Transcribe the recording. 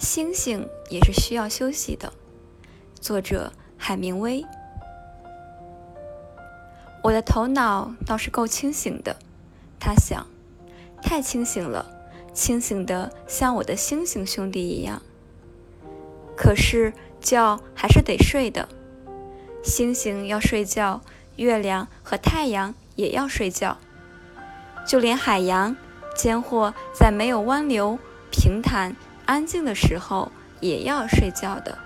星星也是需要休息的。作者海明威。我的头脑倒是够清醒的，他想，太清醒了，清醒的像我的星星兄弟一样。可是觉还是得睡的，星星要睡觉，月亮和太阳也要睡觉，就连海洋，间或在没有湾流、平坦、安静的时候，也要睡觉的。